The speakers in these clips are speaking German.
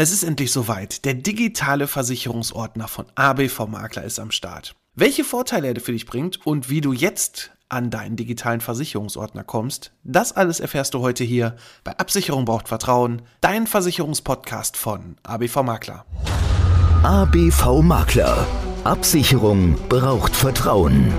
Es ist endlich soweit. Der digitale Versicherungsordner von ABV Makler ist am Start. Welche Vorteile er für dich bringt und wie du jetzt an deinen digitalen Versicherungsordner kommst, das alles erfährst du heute hier bei Absicherung braucht Vertrauen, dein Versicherungspodcast von ABV Makler. ABV Makler. Absicherung braucht Vertrauen.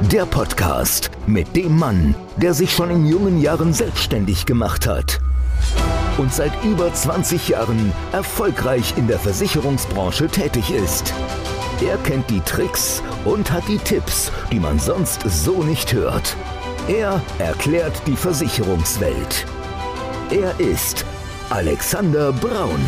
Der Podcast mit dem Mann, der sich schon in jungen Jahren selbstständig gemacht hat und seit über 20 Jahren erfolgreich in der Versicherungsbranche tätig ist. Er kennt die Tricks und hat die Tipps, die man sonst so nicht hört. Er erklärt die Versicherungswelt. Er ist Alexander Braun.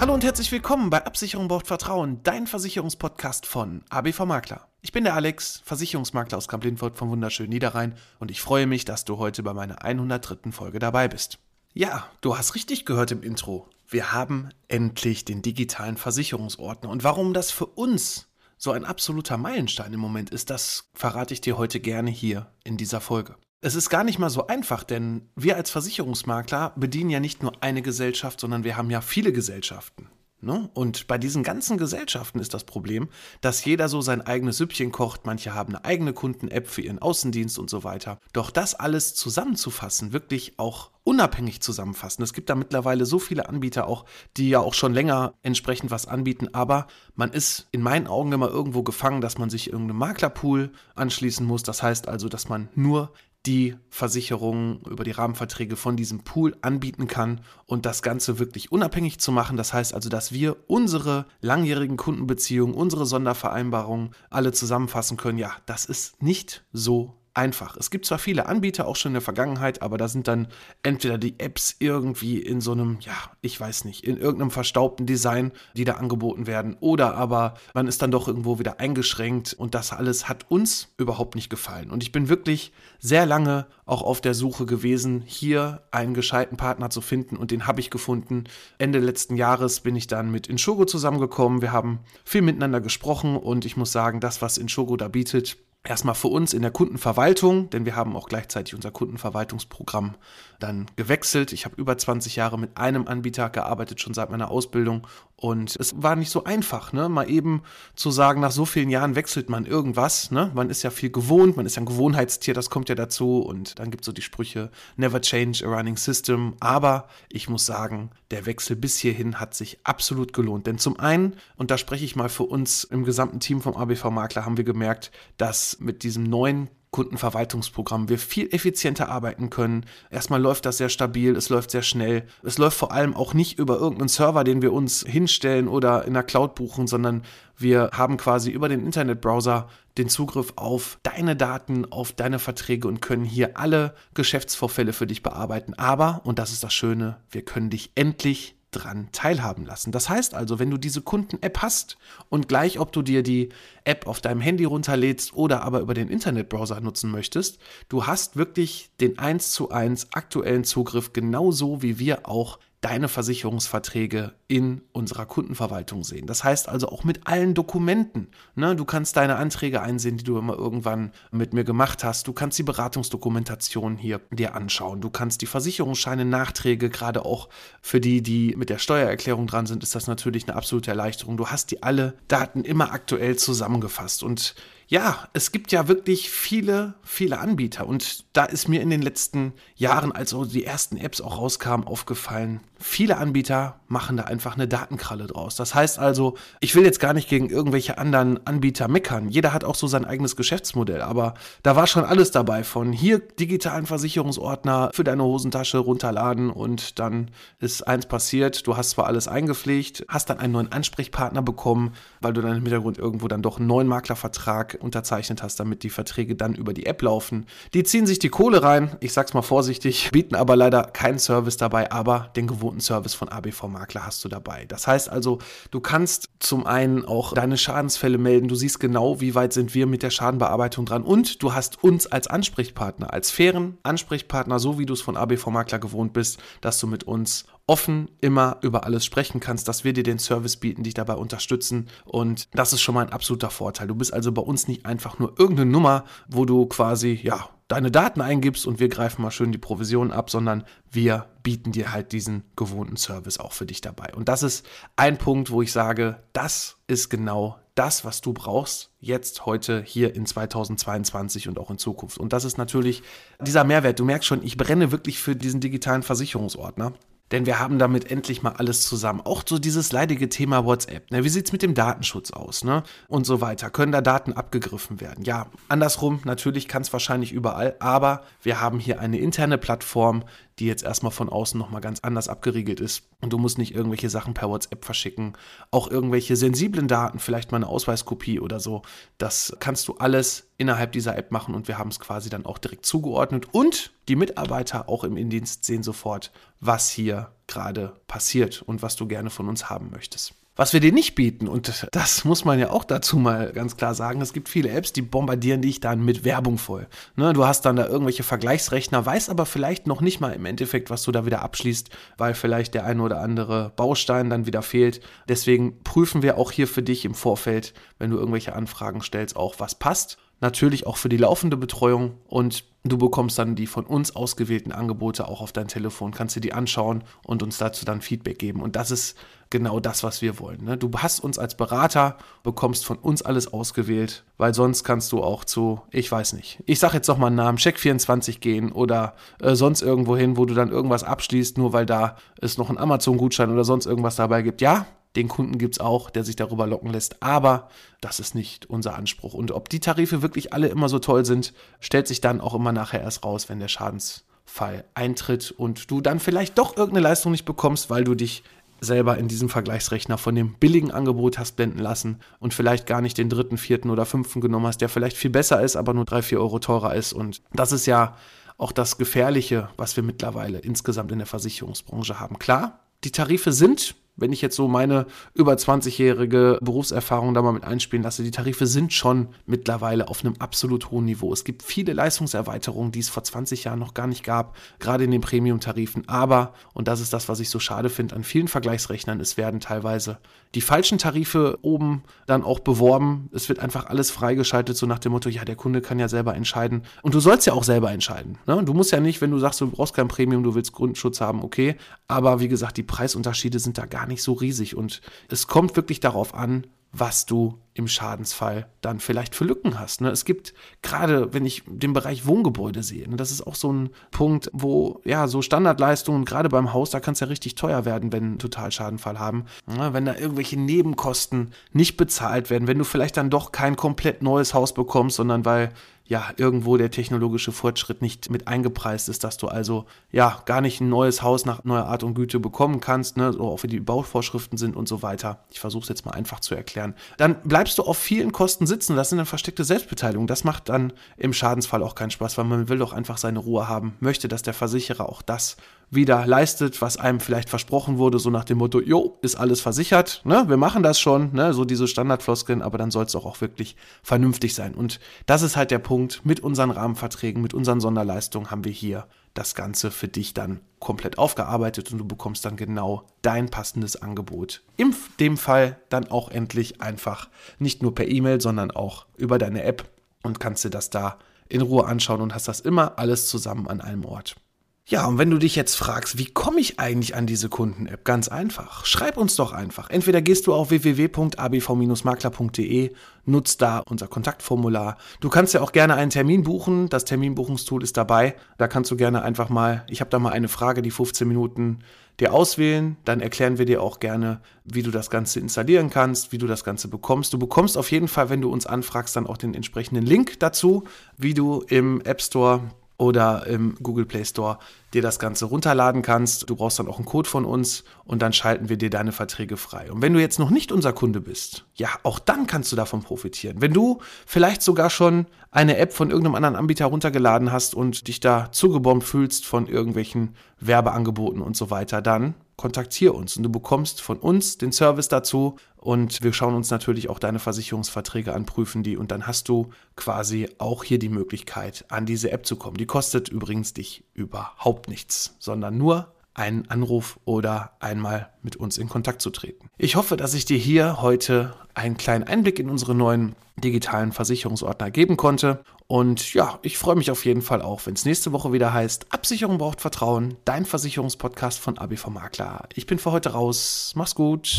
Hallo und herzlich willkommen bei Absicherung braucht Vertrauen, dein Versicherungspodcast von ABV Makler. Ich bin der Alex, Versicherungsmakler aus Kamp-Lindfort vom wunderschönen Niederrhein und ich freue mich, dass du heute bei meiner 103. Folge dabei bist. Ja, du hast richtig gehört im Intro. Wir haben endlich den digitalen Versicherungsordner. Und warum das für uns so ein absoluter Meilenstein im Moment ist, das verrate ich dir heute gerne hier in dieser Folge. Es ist gar nicht mal so einfach, denn wir als Versicherungsmakler bedienen ja nicht nur eine Gesellschaft, sondern wir haben ja viele Gesellschaften. Ne? Und bei diesen ganzen Gesellschaften ist das Problem, dass jeder so sein eigenes Süppchen kocht. Manche haben eine eigene Kunden-App für ihren Außendienst und so weiter. Doch das alles zusammenzufassen, wirklich auch unabhängig zusammenfassen. Es gibt da mittlerweile so viele Anbieter auch, die ja auch schon länger entsprechend was anbieten, aber man ist in meinen Augen immer irgendwo gefangen, dass man sich irgendeinem Maklerpool anschließen muss. Das heißt also, dass man nur die Versicherungen über die Rahmenverträge von diesem Pool anbieten kann und das Ganze wirklich unabhängig zu machen. Das heißt also, dass wir unsere langjährigen Kundenbeziehungen, unsere Sondervereinbarungen alle zusammenfassen können. Ja, das ist nicht so einfach. Es gibt zwar viele Anbieter auch schon in der Vergangenheit, aber da sind dann entweder die Apps irgendwie in so einem, ja, ich weiß nicht, in irgendeinem verstaubten Design, die da angeboten werden, oder aber man ist dann doch irgendwo wieder eingeschränkt und das alles hat uns überhaupt nicht gefallen. Und ich bin wirklich sehr lange auch auf der Suche gewesen, hier einen gescheiten Partner zu finden und den habe ich gefunden. Ende letzten Jahres bin ich dann mit Inshogo zusammengekommen. Wir haben viel miteinander gesprochen und ich muss sagen, das, was Inshogo da bietet, erstmal für uns in der Kundenverwaltung, denn wir haben auch gleichzeitig unser Kundenverwaltungsprogramm dann gewechselt. Ich habe über 20 Jahre mit einem Anbieter gearbeitet, schon seit meiner Ausbildung. Und es war nicht so einfach, ne? Mal eben zu sagen, nach so vielen Jahren wechselt man irgendwas, ne? Man ist ja viel gewohnt, man ist ja ein Gewohnheitstier, das kommt ja dazu. Und dann gibt es so die Sprüche, never change a running system. Aber ich muss sagen, der Wechsel bis hierhin hat sich absolut gelohnt. Denn zum einen, und da spreche ich mal für uns im gesamten Team vom ABV Makler, haben wir gemerkt, dass mit diesem neuen Kundenverwaltungsprogramm wir viel effizienter arbeiten können. Erstmal läuft das sehr stabil, es läuft sehr schnell. Es läuft vor allem auch nicht über irgendeinen Server, den wir uns hinstellen oder in der Cloud buchen, sondern wir haben quasi über den Internetbrowser den Zugriff auf deine Daten, auf deine Verträge und können hier alle Geschäftsvorfälle für dich bearbeiten. Aber, und das ist das Schöne, wir können dich endlich dran teilhaben lassen. Das heißt also, wenn du diese Kunden-App hast und gleich, ob du dir die App auf deinem Handy runterlädst oder aber über den Internetbrowser nutzen möchtest, du hast wirklich den 1 zu 1 aktuellen Zugriff, genauso wie wir auch deine Versicherungsverträge in unserer Kundenverwaltung sehen. Das heißt also auch mit allen Dokumenten. Ne? Du kannst deine Anträge einsehen, die du immer irgendwann mit mir gemacht hast. Du kannst die Beratungsdokumentation hier dir anschauen. Du kannst die Versicherungsscheine, Nachträge, gerade auch für die, die mit der Steuererklärung dran sind, ist das natürlich eine absolute Erleichterung. Du hast die alle Daten immer aktuell zusammengefasst und ja, es gibt ja wirklich viele, viele Anbieter. Und da ist mir in den letzten Jahren, als die ersten Apps auch rauskamen, aufgefallen, viele Anbieter machen da einfach eine Datenkralle draus. Das heißt also, ich will jetzt gar nicht gegen irgendwelche anderen Anbieter meckern. Jeder hat auch so sein eigenes Geschäftsmodell. Aber da war schon alles dabei von hier digitalen Versicherungsordner für deine Hosentasche runterladen und dann ist eins passiert. Du hast zwar alles eingepflegt, hast dann einen neuen Ansprechpartner bekommen, weil du dann im Hintergrund irgendwo dann doch einen neuen Maklervertrag unterzeichnet hast, damit die Verträge dann über die App laufen. Die ziehen sich die Kohle rein, ich sag's mal vorsichtig, bieten aber leider keinen Service dabei, aber den gewohnten Service von ABV Makler hast du dabei. Das heißt also, du kannst zum einen auch deine Schadensfälle melden, du siehst genau, wie weit sind wir mit der Schadenbearbeitung dran und du hast uns als Ansprechpartner, als fairen Ansprechpartner, so wie du es von ABV Makler gewohnt bist, dass du mit uns offen immer über alles sprechen kannst, dass wir dir den Service bieten, dich dabei unterstützen. Und das ist schon mal ein absoluter Vorteil. Du bist also bei uns nicht einfach nur irgendeine Nummer, wo du quasi, ja, deine Daten eingibst und wir greifen mal schön die Provision ab, sondern wir bieten dir halt diesen gewohnten Service auch für dich dabei. Und das ist ein Punkt, wo ich sage, das ist genau das, was du brauchst, jetzt, heute, hier in 2022 und auch in Zukunft. Und das ist natürlich dieser Mehrwert. Du merkst schon, ich brenne wirklich für diesen digitalen Versicherungsordner denn wir haben damit endlich mal alles zusammen. Auch so dieses leidige Thema WhatsApp. Ne? Wie sieht es mit dem Datenschutz aus? Ne? Und so weiter. Können da Daten abgegriffen werden? Ja, andersrum, natürlich kann es wahrscheinlich überall, aber wir haben hier eine interne Plattform, die jetzt erstmal von außen nochmal ganz anders abgeriegelt ist. Und du musst nicht irgendwelche Sachen per WhatsApp verschicken. Auch irgendwelche sensiblen Daten, vielleicht mal eine Ausweiskopie oder so. Das kannst du alles innerhalb dieser App machen und wir haben es quasi dann auch direkt zugeordnet. Und die Mitarbeiter auch im Indienst sehen sofort, was hier gerade passiert und was du gerne von uns haben möchtest. Was wir dir nicht bieten, und das muss man ja auch dazu mal ganz klar sagen, es gibt viele Apps, die bombardieren dich dann mit Werbung voll. Ne, du hast dann da irgendwelche Vergleichsrechner, weißt aber vielleicht noch nicht mal im Endeffekt, was du da wieder abschließt, weil vielleicht der eine oder andere Baustein dann wieder fehlt. Deswegen prüfen wir auch hier für dich im Vorfeld, wenn du irgendwelche Anfragen stellst, auch was passt natürlich auch für die laufende Betreuung und du bekommst dann die von uns ausgewählten Angebote auch auf dein Telefon, kannst dir die anschauen und uns dazu dann Feedback geben. Und das ist genau das, was wir wollen. Ne? Du hast uns als Berater, bekommst von uns alles ausgewählt, weil sonst kannst du auch zu, ich weiß nicht, ich sag jetzt noch mal einen Namen, Check24 gehen oder äh, sonst irgendwo hin, wo du dann irgendwas abschließt, nur weil da es noch einen Amazon-Gutschein oder sonst irgendwas dabei gibt. Ja, den Kunden gibt es auch, der sich darüber locken lässt. Aber das ist nicht unser Anspruch. Und ob die Tarife wirklich alle immer so toll sind, stellt sich dann auch immer nachher erst raus, wenn der Schadensfall eintritt und du dann vielleicht doch irgendeine Leistung nicht bekommst, weil du dich selber in diesem Vergleichsrechner von dem billigen Angebot hast blenden lassen und vielleicht gar nicht den dritten, vierten oder fünften genommen hast, der vielleicht viel besser ist, aber nur drei, vier Euro teurer ist. Und das ist ja auch das Gefährliche, was wir mittlerweile insgesamt in der Versicherungsbranche haben. Klar, die Tarife sind wenn ich jetzt so meine über 20-jährige Berufserfahrung da mal mit einspielen lasse, die Tarife sind schon mittlerweile auf einem absolut hohen Niveau. Es gibt viele Leistungserweiterungen, die es vor 20 Jahren noch gar nicht gab, gerade in den Premium-Tarifen. Aber, und das ist das, was ich so schade finde, an vielen Vergleichsrechnern, es werden teilweise die falschen Tarife oben dann auch beworben. Es wird einfach alles freigeschaltet, so nach dem Motto, ja, der Kunde kann ja selber entscheiden. Und du sollst ja auch selber entscheiden. Ne? Du musst ja nicht, wenn du sagst, du brauchst kein Premium, du willst Grundschutz haben, okay. Aber wie gesagt, die Preisunterschiede sind da gar gar nicht so riesig. Und es kommt wirklich darauf an, was du im Schadensfall dann vielleicht für Lücken hast. Ne? Es gibt gerade, wenn ich den Bereich Wohngebäude sehe, ne, das ist auch so ein Punkt, wo ja so Standardleistungen, gerade beim Haus, da kann es ja richtig teuer werden, wenn Totalschadenfall haben. Ne? Wenn da irgendwelche Nebenkosten nicht bezahlt werden, wenn du vielleicht dann doch kein komplett neues Haus bekommst, sondern weil ja, irgendwo der technologische Fortschritt nicht mit eingepreist ist, dass du also ja gar nicht ein neues Haus nach neuer Art und Güte bekommen kannst, ne, so auch wie die Bauvorschriften sind und so weiter. Ich versuche es jetzt mal einfach zu erklären. Dann bleibst du auf vielen Kosten sitzen. Das sind dann versteckte Selbstbeteiligung. Das macht dann im Schadensfall auch keinen Spaß, weil man will doch einfach seine Ruhe haben, möchte, dass der Versicherer auch das wieder leistet, was einem vielleicht versprochen wurde, so nach dem Motto, jo, ist alles versichert, ne, wir machen das schon, ne, so diese Standardfloskeln, aber dann soll es auch, auch wirklich vernünftig sein. Und das ist halt der Punkt, mit unseren Rahmenverträgen, mit unseren Sonderleistungen haben wir hier das Ganze für dich dann komplett aufgearbeitet und du bekommst dann genau dein passendes Angebot. In dem Fall dann auch endlich einfach nicht nur per E-Mail, sondern auch über deine App und kannst dir das da in Ruhe anschauen und hast das immer alles zusammen an einem Ort. Ja, und wenn du dich jetzt fragst, wie komme ich eigentlich an diese Kunden-App? Ganz einfach. Schreib uns doch einfach. Entweder gehst du auf www.abv-makler.de, nutzt da unser Kontaktformular. Du kannst ja auch gerne einen Termin buchen. Das Terminbuchungstool ist dabei. Da kannst du gerne einfach mal, ich habe da mal eine Frage, die 15 Minuten dir auswählen. Dann erklären wir dir auch gerne, wie du das Ganze installieren kannst, wie du das Ganze bekommst. Du bekommst auf jeden Fall, wenn du uns anfragst, dann auch den entsprechenden Link dazu, wie du im App Store oder im Google Play Store dir das Ganze runterladen kannst. Du brauchst dann auch einen Code von uns und dann schalten wir dir deine Verträge frei. Und wenn du jetzt noch nicht unser Kunde bist, ja, auch dann kannst du davon profitieren. Wenn du vielleicht sogar schon eine App von irgendeinem anderen Anbieter runtergeladen hast und dich da zugebombt fühlst von irgendwelchen Werbeangeboten und so weiter, dann kontaktiere uns und du bekommst von uns den Service dazu und wir schauen uns natürlich auch deine Versicherungsverträge an, prüfen die und dann hast du quasi auch hier die Möglichkeit, an diese App zu kommen. Die kostet übrigens dich überhaupt nichts, sondern nur einen Anruf oder einmal mit uns in Kontakt zu treten. Ich hoffe, dass ich dir hier heute einen kleinen Einblick in unsere neuen digitalen Versicherungsordner geben konnte. Und ja, ich freue mich auf jeden Fall auch, wenn es nächste Woche wieder heißt, Absicherung braucht Vertrauen, dein Versicherungspodcast von ABV Makler. Ich bin für heute raus. Mach's gut.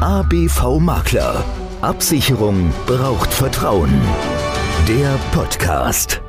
ABV Makler. Absicherung braucht Vertrauen. Der Podcast.